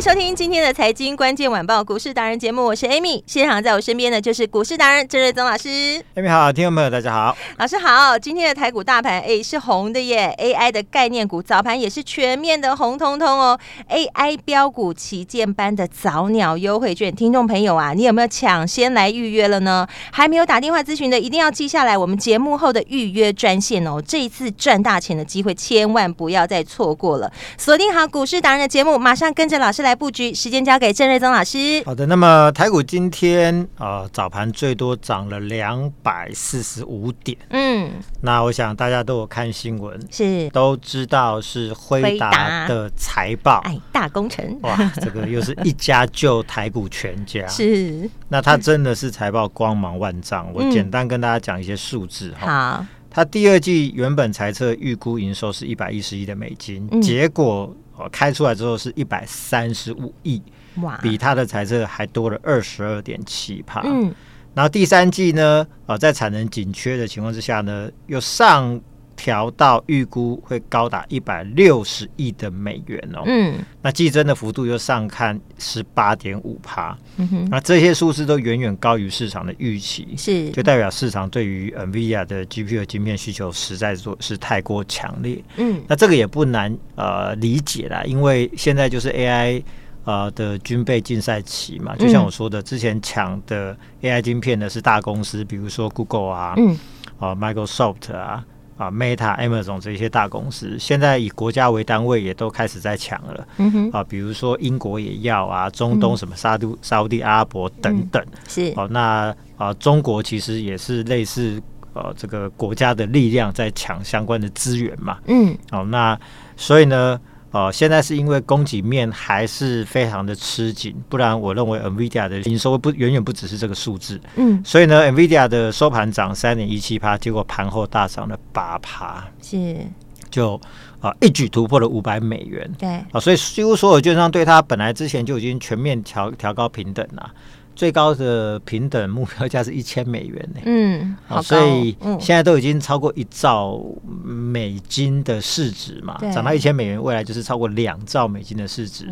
迎收听今天的财经关键晚报股市达人节目，我是 Amy，现场在我身边的就是股市达人郑瑞宗老师。Amy 好，听众朋友大家好，老师好。今天的台股大盘哎是红的耶，AI 的概念股早盘也是全面的红彤彤哦。AI 标股旗舰般的早鸟优惠券，听众朋友啊，你有没有抢先来预约了呢？还没有打电话咨询的，一定要记下来我们节目后的预约专线哦。这一次赚大钱的机会，千万不要再错过了。锁定好股市达人的节目，马上跟着老师。来布局，时间交给郑瑞宗老师。好的，那么台股今天呃早盘最多涨了两百四十五点。嗯，那我想大家都有看新闻，是都知道是辉达的财报，哎，大工程哇，这个又是一家救台股全家。是，那它真的是财报光芒万丈。嗯、我简单跟大家讲一些数字哈。好，它第二季原本财测预估营收是一百一十亿的美金，嗯、结果。开出来之后是一百三十五亿，哇，比他的财测还多了二十二点七帕。嗯，然后第三季呢，呃，在产能紧缺的情况之下呢，又上。调到预估会高达一百六十亿的美元哦，嗯，那季增的幅度又上看十八点五趴，嗯哼，那这些数字都远远高于市场的预期，是，就代表市场对于 NVIDIA 的 GPU 晶片需求实在是是太过强烈，嗯，那这个也不难呃理解啦，因为现在就是 AI 呃的军备竞赛期嘛，就像我说的，之前抢的 AI 晶片呢是大公司，比如说 Google 啊，嗯，啊 Microsoft 啊。啊，Meta、Amazon 这些大公司，现在以国家为单位，也都开始在抢了。嗯哼，啊，比如说英国也要啊，中东什么沙都、沙乌地阿拉伯等等。嗯、是哦、啊，那啊，中国其实也是类似呃，这个国家的力量在抢相关的资源嘛。嗯，哦、啊，那所以呢。哦、呃，现在是因为供给面还是非常的吃紧，不然我认为 NVIDIA 的营收不远远不只是这个数字。嗯，所以呢，NVIDIA 的收盘涨三点一七趴，结果盘后大涨了八趴，是就啊、呃、一举突破了五百美元。对啊、呃，所以几乎所有券商对它本来之前就已经全面调调高平等了。最高的平等目标价是一千美元呢，嗯，好、哦，所以现在都已经超过一兆美金的市值嘛，涨到一千美元，未来就是超过两兆美金的市值。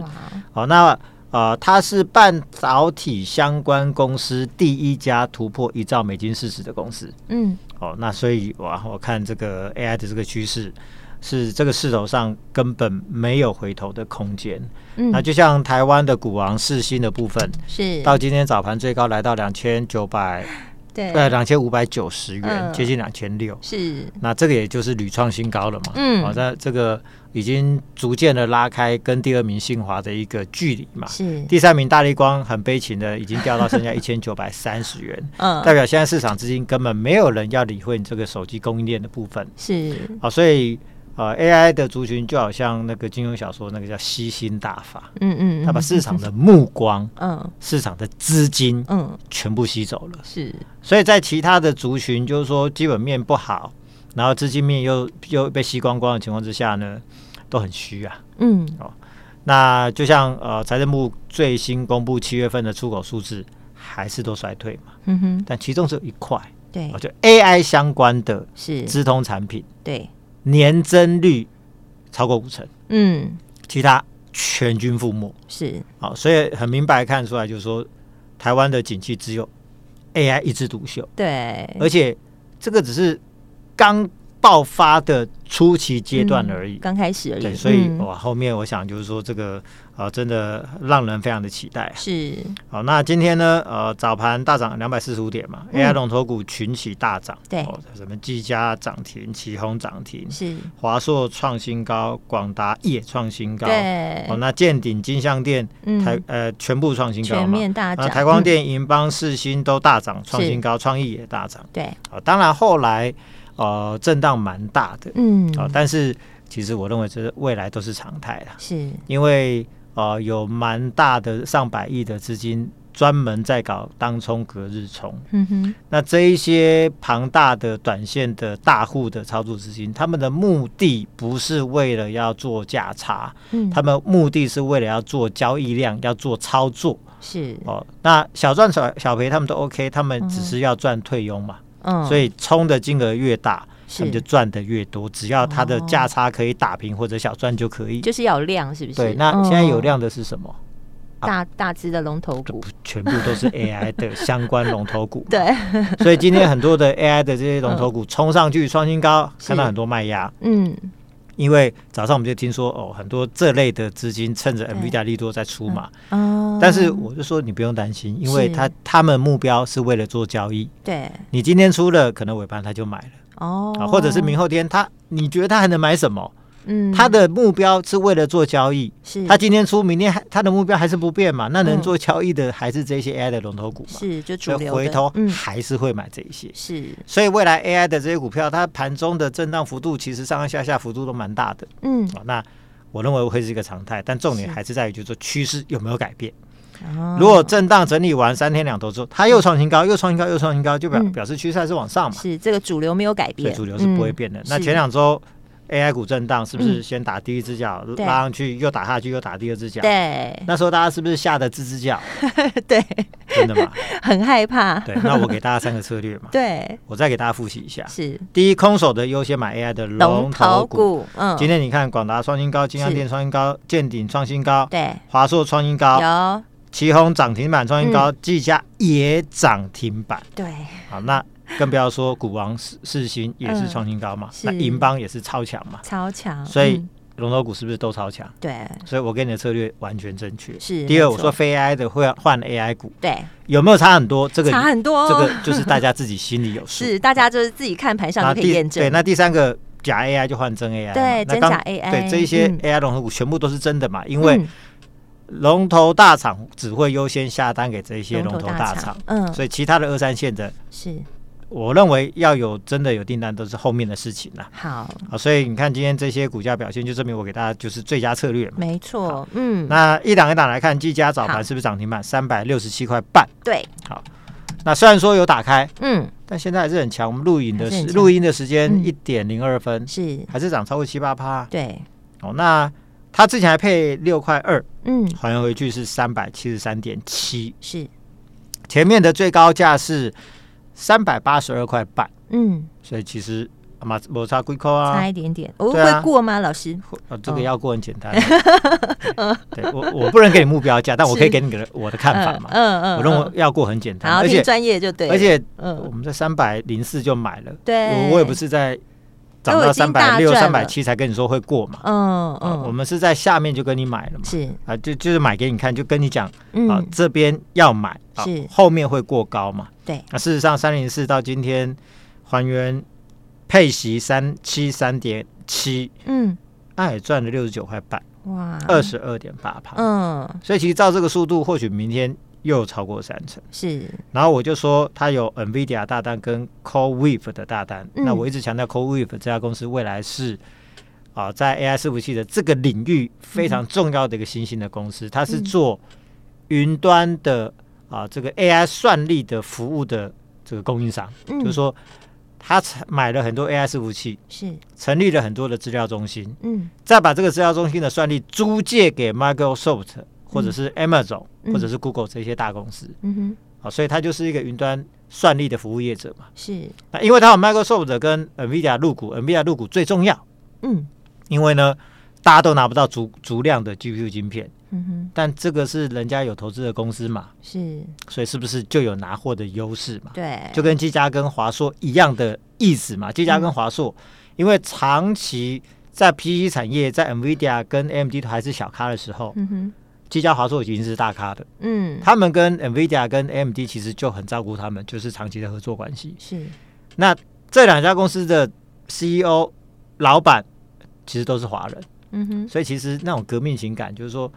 好那呃，它是半导体相关公司第一家突破一兆美金市值的公司，嗯，哦，那所以哇，我看这个 AI 的这个趋势。是这个势头上根本没有回头的空间。嗯，那就像台湾的股王世芯的部分，是到今天早盘最高来到两千九百，对，呃，两千五百九十元，嗯、接近两千六。是，那这个也就是屡创新高了嘛。嗯，好、哦，那这个已经逐渐的拉开跟第二名信华的一个距离嘛。是，第三名大力光很悲情的已经掉到剩下一千九百三十元。嗯，代表现在市场资金根本没有人要理会你这个手机供应链的部分。是，好、哦，所以。呃，AI 的族群就好像那个金庸小说那个叫吸星大法，嗯嗯，他把市场 的目光，嗯，市场的资金，嗯，全部吸走了。是，所以在其他的族群，就是说基本面不好，然后资金面又又被吸光光的情况之下呢，都很虚啊。嗯，哦，那就像呃，财政部最新公布七月份的出口数字，还是都衰退嘛。嗯哼，但其中只有一块，对，就 AI 相关的，是资通产品，对。年增率超过五成，嗯，其他全军覆没，是。好，所以很明白看出来，就是说台湾的景气只有 AI 一枝独秀，对，而且这个只是刚爆发的初期阶段而已，刚、嗯、开始而已。对，所以哇，后面我想就是说这个。啊，真的让人非常的期待。是，好，那今天呢？呃，早盘大涨两百四十五点嘛、嗯、，AI 龙头股群起大涨。对，哦，什么技嘉涨停，旗宏涨停，是，华硕创新高，广达也创新高。对，哦，那建鼎、金像电、嗯、台呃全部创新高嘛，全面大涨。台光电、银邦、世新都大涨，创新高，创意也大涨。对，好，当然后来呃震荡蛮大的，嗯，啊，但是其实我认为这未来都是常态了，是因为。呃，有蛮大的上百亿的资金专门在搞当冲隔日冲。嗯哼，那这一些庞大的短线的大户的操作资金，他们的目的不是为了要做价差，嗯，他们目的是为了要做交易量，要做操作。是哦，那小赚小小赔他们都 OK，他们只是要赚退佣嘛。嗯，所以冲的金额越大。他们就赚的越多，只要它的价差可以打平或者小赚就可以，就是要有量，是不是？对，那现在有量的是什么？哦、大大只的龙头股，全部都是 AI 的 相关龙头股。对，所以今天很多的 AI 的这些龙头股冲上去创新高，看到很多卖压。嗯，因为早上我们就听说哦，很多这类的资金趁着 NVIDIA 利多在出嘛。哦，但是我就说你不用担心，因为他他们目标是为了做交易。对，你今天出了，可能尾盘他就买了。哦，啊，或者是明后天他，你觉得他还能买什么？嗯，他的目标是为了做交易，是他今天出，明天还他的目标还是不变嘛？那能做交易的还是这些 AI 的龙头股嘛？是就主流，回头还是会买这一些。是，所以未来 AI 的这些股票，它盘中的震荡幅度其实上上下下幅度都蛮大的。嗯，啊，那我认为会是一个常态，但重点还是在于就是说趋势有没有改变。如果震荡整理完三天两头之后，它又创新高，又创新高，又创新高，就表表示趋势还是往上嘛。是这个主流没有改变，主流是不会变的。那前两周 AI 股震荡，是不是先打第一只脚拉上去，又打下去，又打第二只脚？对。那时候大家是不是吓得吱吱叫？对，真的吗？很害怕。对，那我给大家三个策略嘛。对，我再给大家复习一下。是。第一，空手的优先买 AI 的龙头股。嗯。今天你看，广达创新高，金像电创新高，建鼎创新高，对，华硕创新高，有。奇宏涨停板创新高，技嘉也涨停板。对，好，那更不要说股王世世芯也是创新高嘛，那银邦也是超强嘛，超强。所以龙头股是不是都超强？对，所以我给你的策略完全正确。是。第二，我说非 AI 的会换 AI 股，对，有没有差很多？这个差很多，这个就是大家自己心里有数。是，大家就是自己看盘上就可以验证。对，那第三个假 AI 就换真 AI，对，真假 AI，对，这一些 AI 龙头股全部都是真的嘛，因为。龙头大厂只会优先下单给这些龙头大厂，嗯，所以其他的二三线的，是，我认为要有真的有订单都是后面的事情了。好，啊，所以你看今天这些股价表现，就证明我给大家就是最佳策略嘛。没错，嗯，那一档一档来看，技嘉早盘是不是涨停板三百六十七块半？对，好，那虽然说有打开，嗯，但现在还是很强。我们录影的时录音的时间一点零二分，是还是涨超过七八趴？对，哦，那。它之前还配六块二，嗯，还原回去是三百七十三点七，是前面的最高价是三百八十二块半，嗯，所以其实嘛，摩擦龟扣啊，差一点点，我会过吗？老师，呃，这个要过很简单，对我我不能给你目标价，但我可以给你个我的看法嘛，嗯嗯，我认为要过很简单，而且专业就对，而且我们在三百零四就买了，对，我我也不是在。涨到三百六、三百七才跟你说会过嘛？嗯嗯、啊，我们是在下面就跟你买了嘛？是。啊，就就是买给你看，就跟你讲啊，嗯、这边要买啊，是。后面会过高嘛？对，那、啊、事实上三零四到今天还原配息三七三点七，嗯，那也赚了六十九块半，哇，二十二点八趴，嗯，所以其实照这个速度，或许明天。又超过三成，是。然后我就说，他有 NVIDIA 大单跟 CoreWeave 的大单。嗯、那我一直强调 CoreWeave 这家公司未来是啊，在 AI 伺服器的这个领域非常重要的一个新兴的公司。嗯、它是做云端的啊，这个 AI 算力的服务的这个供应商。嗯、就是说，他买了很多 AI 伺服器，是成立了很多的资料中心，嗯，再把这个资料中心的算力租借给 Microsoft。或者是 Amazon，、嗯、或者是 Google 这些大公司，嗯哼，好，所以它就是一个云端算力的服务业者嘛。是，那因为它有 Microsoft 跟 NVIDIA 入股，NVIDIA 入股最重要，嗯，因为呢，大家都拿不到足足量的 GPU 晶片，嗯哼，但这个是人家有投资的公司嘛，是，所以是不是就有拿货的优势嘛？对，就跟技嘉跟华硕一样的意思嘛，技嘉跟华硕。因为长期在 PC 产业，在 NVIDIA 跟 AMD 都还是小咖的时候，嗯哼，技嘉华硕已经是大咖的。嗯，他们跟 NVIDIA 跟 AMD 其实就很照顾他们，就是长期的合作关系。是，那这两家公司的 CEO 老板其实都是华人。嗯哼，所以其实那种革命情感，就是说。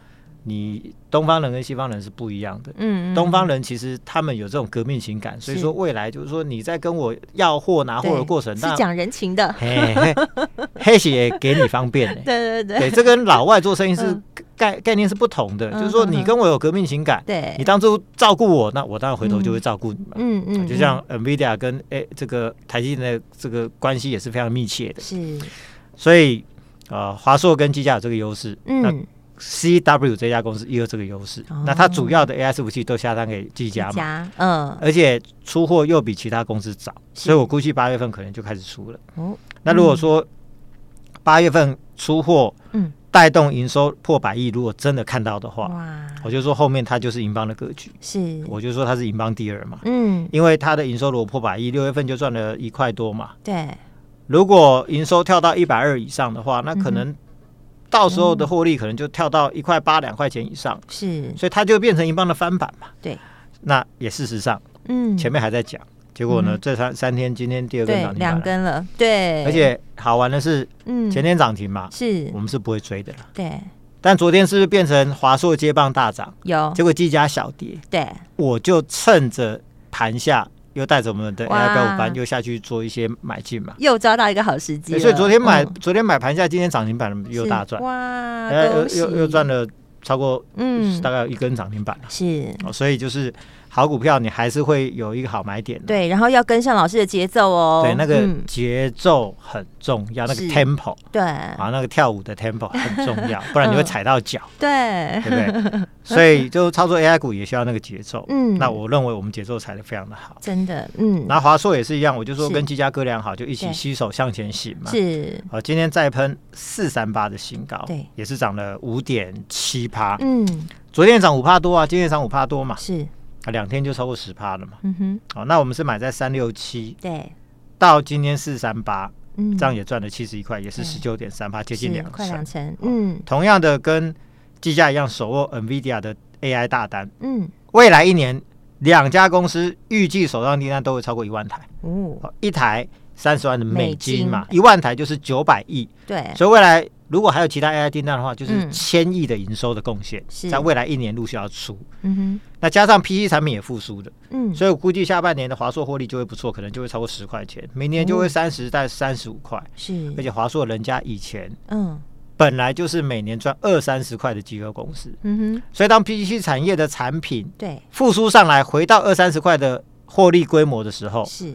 你东方人跟西方人是不一样的。嗯，东方人其实他们有这种革命情感，所以说未来就是说你在跟我要货拿货的过程，是讲人情的。嘿，黑血也给你方便。对对对，对，这跟老外做生意是概概念是不同的。就是说你跟我有革命情感，对，你当初照顾我，那我当然回头就会照顾你嘛。嗯嗯，就像 NVIDIA 跟哎这个台积电的这个关系也是非常密切的。是，所以呃，华硕跟技嘉有这个优势。嗯。C W 这家公司也有这个优势，那它主要的 A I 伺服器都下单给技嘉嘛，嗯，而且出货又比其他公司早，所以我估计八月份可能就开始出了。哦，那如果说八月份出货，嗯，带动营收破百亿，如果真的看到的话，哇，我就说后面它就是银邦的格局，是，我就说它是银邦第二嘛，嗯，因为它的营收如果破百亿，六月份就赚了一块多嘛，对，如果营收跳到一百二以上的话，那可能。到时候的获利可能就跳到一块八两块钱以上，是，所以它就变成银邦的翻版嘛。对，那也事实上，嗯，前面还在讲，结果呢，这三三天今天第二根涨停，两根了，对，而且好玩的是，嗯，前天涨停嘛，是。我们是不会追的了，对。但昨天是不是变成华硕接棒大涨？有，结果技嘉小跌，对，我就趁着盘下。又带着我们的 AI 标五班又下去做一些买进嘛，又抓到一个好时机。所以昨天买，昨天买盘下，今天涨停板又大赚，哇，又又又赚了超过嗯，大概有一根涨停板了。是，所以就是。好股票，你还是会有一个好买点的。对，然后要跟上老师的节奏哦。对，那个节奏很重要，那个 tempo。对。啊，那个跳舞的 tempo 很重要，不然你会踩到脚。对。对不对？所以就操作 AI 股也需要那个节奏。嗯。那我认为我们节奏踩的非常的好。真的。嗯。那华硕也是一样，我就说跟技嘉哥俩好，就一起携手向前行嘛。是。好，今天再喷四三八的新高，对，也是涨了五点七趴。嗯。昨天涨五趴多啊，今天涨五趴多嘛。是。啊，两天就超过十趴了嘛。嗯哼。好，那我们是买在三六七，对，到今天四三八，嗯，这样也赚了七十一块，也是十九点三趴，接近两成，快两成。嗯，同样的跟技嘉一样，手握 NVIDIA 的 AI 大单。嗯，未来一年两家公司预计手上订单都会超过一万台。哦，一台三十万的美金嘛，一万台就是九百亿。对，所以未来。如果还有其他 AI 订单的话，就是千亿的营收的贡献，在未来一年陆续要出。嗯哼，那加上 PC 产品也复苏的，嗯，所以我估计下半年的华硕获利就会不错，可能就会超过十块钱，明年就会三十到三十五块。是，而且华硕人家以前，嗯，本来就是每年赚二三十块的集合公司。嗯哼，所以当 PC 产业的产品对复苏上来，回到二三十块的获利规模的时候，是。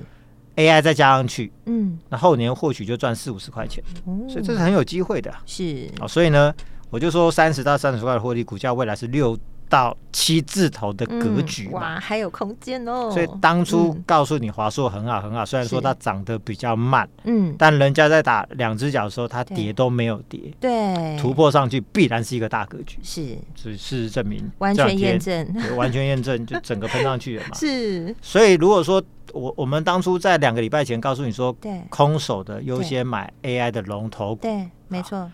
AI 再加上去，嗯，那后年或许就赚四五十块钱，哦，所以这是很有机会的，是。啊，所以呢，我就说三十到三十块的获利，股价未来是六到七字头的格局，哇，还有空间哦。所以当初告诉你华硕很好很好，虽然说它涨得比较慢，嗯，但人家在打两只脚的时候，它跌都没有跌，对，突破上去必然是一个大格局，是，所以事实证明完全验证，完全验证，就整个喷上去了嘛，是。所以如果说我我们当初在两个礼拜前告诉你说，对，空手的优先买 AI 的龙头股，对，没错。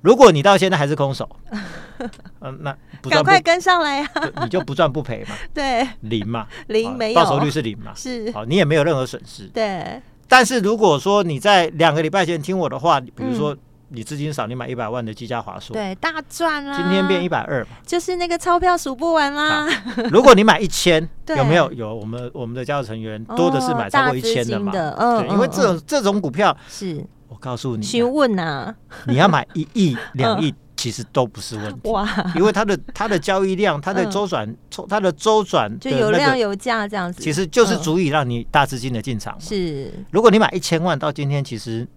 如果你到现在还是空手，嗯，那赶快跟上来呀，你就不赚不赔嘛，对，零嘛，零没有，报酬率是零嘛，是，好，你也没有任何损失，对。但是如果说你在两个礼拜前听我的话，比如说你资金少，你买一百万的积嘉华硕，对，大赚啦，今天变一百二，就是那个钞票数不完啦。如果你买一千，有没有？有，我们我们的家族成员多的是买超过一千的嘛，对，因为这种这种股票是。我告诉你，询问呐，你要买一亿、两亿，其实都不是问题。哇，因为它的它的交易量、它的周转、它的周转就有量有价这样子，其实就是足以让你大资金的进场。是，如果你买一千万，到今天其实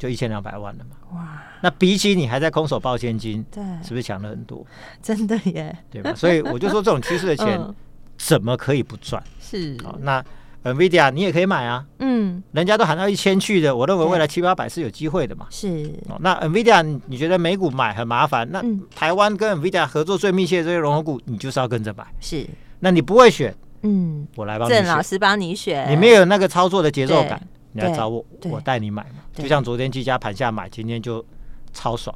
就一千两百万了嘛。哇，那比起你还在空手抱现金，对，是不是强了很多？真的耶，对吧？所以我就说，这种趋势的钱 怎么可以不赚？是，好那。NVIDIA 你也可以买啊，嗯，人家都喊到一千去的，我认为未来七八百是有机会的嘛。是，哦那 NVIDIA 你觉得美股买很麻烦？那台湾跟 NVIDIA 合作最密切的这些龙头股，你就是要跟着买。是，那你不会选，嗯，我来帮你选。郑老师帮你选，你没有那个操作的节奏感，你来找我，我带你买嘛。就像昨天居家盘下买，今天就超爽，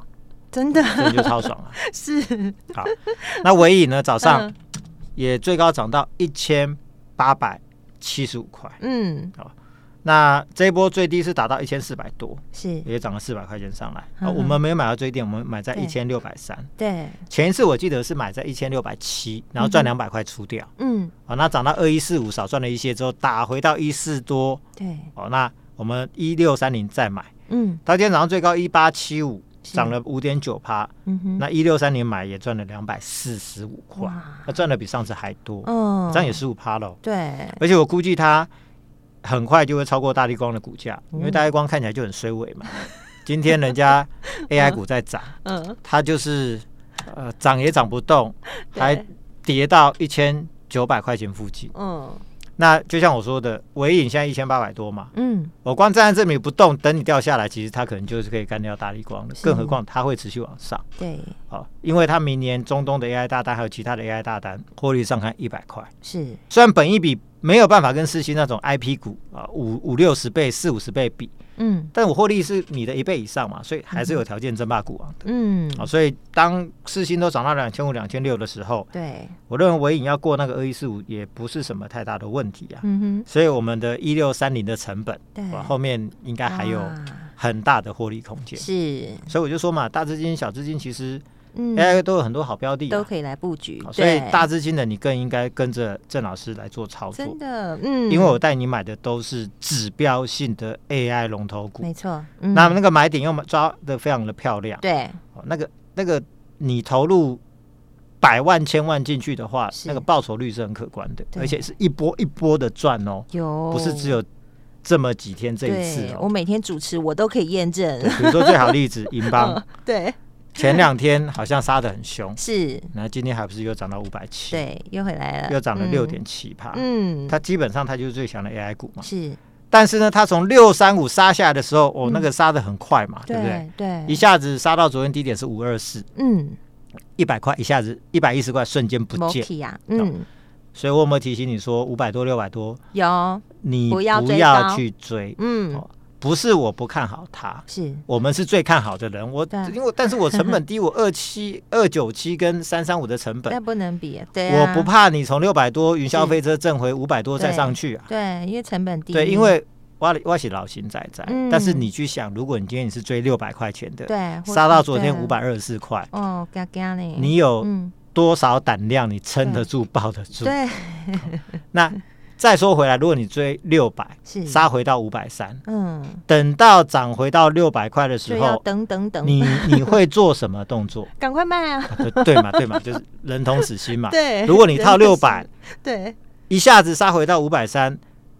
真的，真的就超爽了。是，好，那尾影呢？早上也最高涨到一千八百七十五块，嗯，好。那这一波最低是达到一千四百多，是也涨了四百块钱上来。嗯、我们没有买到最低，我们买在一千六百三。对，前一次我记得是买在一千六百七，然后赚两百块出掉。嗯，好，那涨到二一四五，少赚了一些之后，打回到一四多。对，哦，那我们一六三零再买。嗯，到今天早上最高一八七五，涨了五点九趴。嗯哼，那一六三零买也赚了两百四十五块，那赚的比上次还多。嗯，这样也十五趴喽。对，而且我估计它。很快就会超过大立光的股价，因为大立光看起来就很衰尾嘛。今天人家 AI 股在涨，嗯，它就是呃涨也涨不动，还跌到一千九百块钱附近。嗯，那就像我说的，尾影现在一千八百多嘛，嗯，我光站在这里不动，等你掉下来，其实它可能就是可以干掉大立光的。更何况它会持续往上。对，好，因为它明年中东的 AI 大单还有其他的 AI 大单，获利上看一百块。是，虽然本益比。没有办法跟四星那种 IP 股啊五五六十倍四五十倍比，嗯，但我获利是你的一倍以上嘛，所以还是有条件争霸股王的，嗯，啊，所以当四星都涨到两千五两千六的时候，对，我认为纬颖要过那个二一四五也不是什么太大的问题啊，嗯哼，所以我们的一六三零的成本，对，后面应该还有很大的获利空间，是，所以我就说嘛，大资金小资金其实。嗯，AI 都有很多好标的，都可以来布局，所以大资金的你更应该跟着郑老师来做操作。真的，嗯，因为我带你买的都是指标性的 AI 龙头股，没错。那么那个买点又抓的非常的漂亮，对，那个那个你投入百万千万进去的话，那个报酬率是很可观的，而且是一波一波的赚哦，有，不是只有这么几天这一次。我每天主持，我都可以验证。比如说最好例子，银邦，对。前两天好像杀的很凶，是，然后今天还不是又涨到五百七，对，又回来了，又涨了六点七趴，嗯，它基本上它就是最强的 AI 股嘛，是，但是呢，它从六三五杀下来的时候，哦，那个杀的很快嘛，对不对？对，一下子杀到昨天低点是五二四，嗯，一百块一下子一百一十块瞬间不见，嗯，所以我有没有提醒你说五百多六百多？有，你不要去追，嗯。不是我不看好它，是我们是最看好的人。我因为但是我成本 低，我二七二九七跟三三五的成本，那不能比。对，我不怕你从六百多云霄飞车挣回五百多再上去啊。对，因为成本低。对，因为挖挖起老心在在。但是你去想，如果你今天你是追六百块钱的，对，杀到昨天五百二十四块，哦，你有多少胆量？你撑得住，抱得住？对，那。再说回来，如果你追六百，杀回到五百三，嗯，等到涨回到六百块的时候，等等等，你 你会做什么动作？赶快卖啊！对嘛对嘛，就是人同此心嘛。对，如果你套六百，对，一下子杀回到五百三，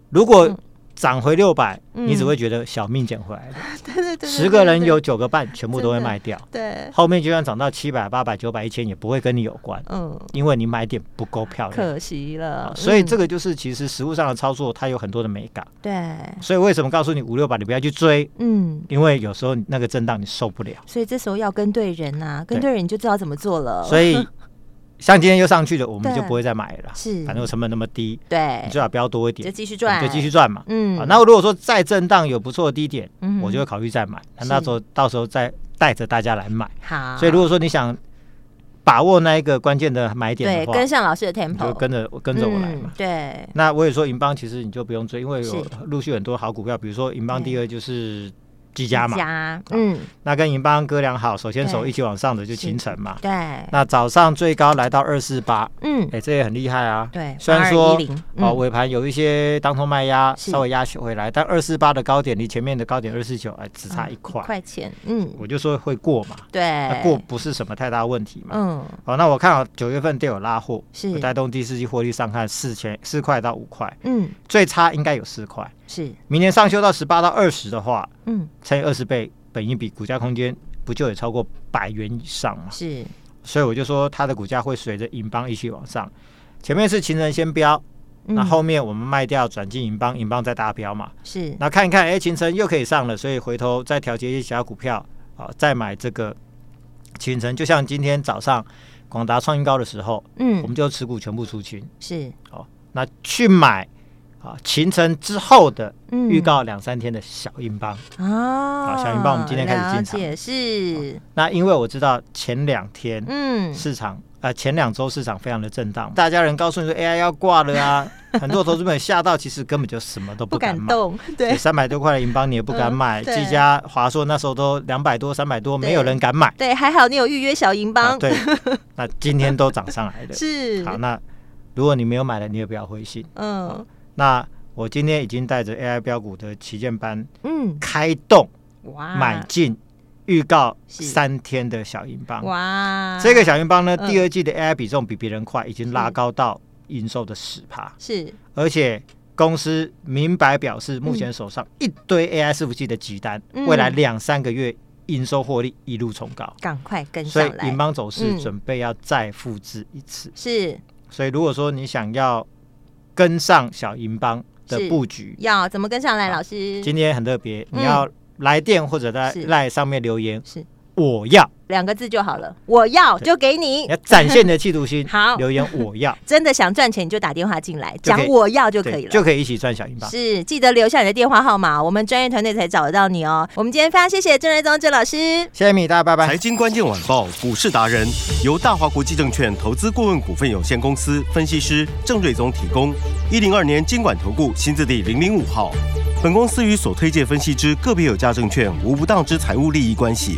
如果。涨回六百，你只会觉得小命捡回来了。对对对，十个人有九个半全部都会卖掉。对，后面就算涨到七百、八百、九百、一千，也不会跟你有关。嗯，因为你买点不够漂亮，可惜了。所以这个就是其实实物上的操作，它有很多的美感。对，所以为什么告诉你五六百你不要去追？嗯，因为有时候那个震荡你受不了。所以这时候要跟对人呐，跟对人你就知道怎么做了。所以。像今天又上去了，我们就不会再买了。是，反正成本那么低，对，你最好不要多一点，就继续赚，就继续赚嘛。嗯，那如果说再震荡有不错的低点，嗯我就会考虑再买。那到时候到时候再带着大家来买。好，所以如果说你想把握那一个关键的买点的话，跟上老师的 tempo，就跟着跟着我来嘛。对。那我也说银邦其实你就不用追，因为有陆续很多好股票，比如说银邦第二就是。技家嘛，嗯，那跟银邦哥俩好，手牵手一起往上的就勤诚嘛，对。那早上最高来到二四八，嗯，哎，这也很厉害啊，对。虽然说哦尾盘有一些当冲卖压，稍微压回来，但二四八的高点离前面的高点二四九，哎，只差一块。块钱，嗯，我就说会过嘛，对，那过不是什么太大问题嘛，嗯。好，那我看好九月份都有拉货，是。带动第四季获利上看四千四块到五块，嗯，最差应该有四块。是，明年上修到十八到二十的话，嗯，乘以二十倍，本益比股价空间不就也超过百元以上吗？是，所以我就说它的股价会随着银邦一起往上。前面是情人先飙，那后面我们卖掉转进银邦，银邦再达标嘛。是，那看一看，哎，秦城又可以上了，所以回头再调节一些其他股票，啊，再买这个勤诚。就像今天早上广达创新高的时候，嗯，我们就持股全部出清。是，哦，那去买。啊，形成之后的预告两三天的小英邦、嗯、啊，小英邦我们今天开始进场，也是。那因为我知道前两天嗯。市场、嗯、呃前两周市场非常的震荡，大家人告诉你说 AI 要挂了啊，很多投资者吓到，其实根本就什么都不敢买，不敢动，对，三百多块的银邦你也不敢买，技、嗯、嘉、华硕那时候都两百多、三百多，没有人敢买，对，还好你有预约小英邦、啊，对，那今天都涨上来的，是。好那。如果你没有买的，你也不要灰心。嗯、哦，那我今天已经带着 AI 标股的旗舰班，嗯，开动，哇，买进，预告三天的小英邦，哇，这个小英邦呢、嗯，第二季的 AI 比重比别人快，已经拉高到营收的十趴，是，而且公司明白表示，目前手上一堆 AI 伺服器的急单，嗯、未来两三个月营收获利一路冲高，赶快跟上来，所以英邦走势准备要再复制一次，嗯、是。所以，如果说你想要跟上小银邦的布局，要怎么跟上来？老师，今天很特别，你要来电或者在赖上面留言，是我要。两个字就好了，我要就给你，要展现你的企图心。好，留言我要，真的想赚钱你就打电话进来，讲我要就可以了，就可以一起赚小银包。是，记得留下你的电话号码，我们专业团队才找得到你哦。我们今天非常谢谢郑瑞宗郑老师，谢谢米大，拜拜。财经关键晚报股市达人由大华国际证券投资顾问股份有限公司分析师郑瑞宗提供。一零二年经管投顾新字第零零五号，本公司与所推介分析之个别有价证券无不当之财务利益关系。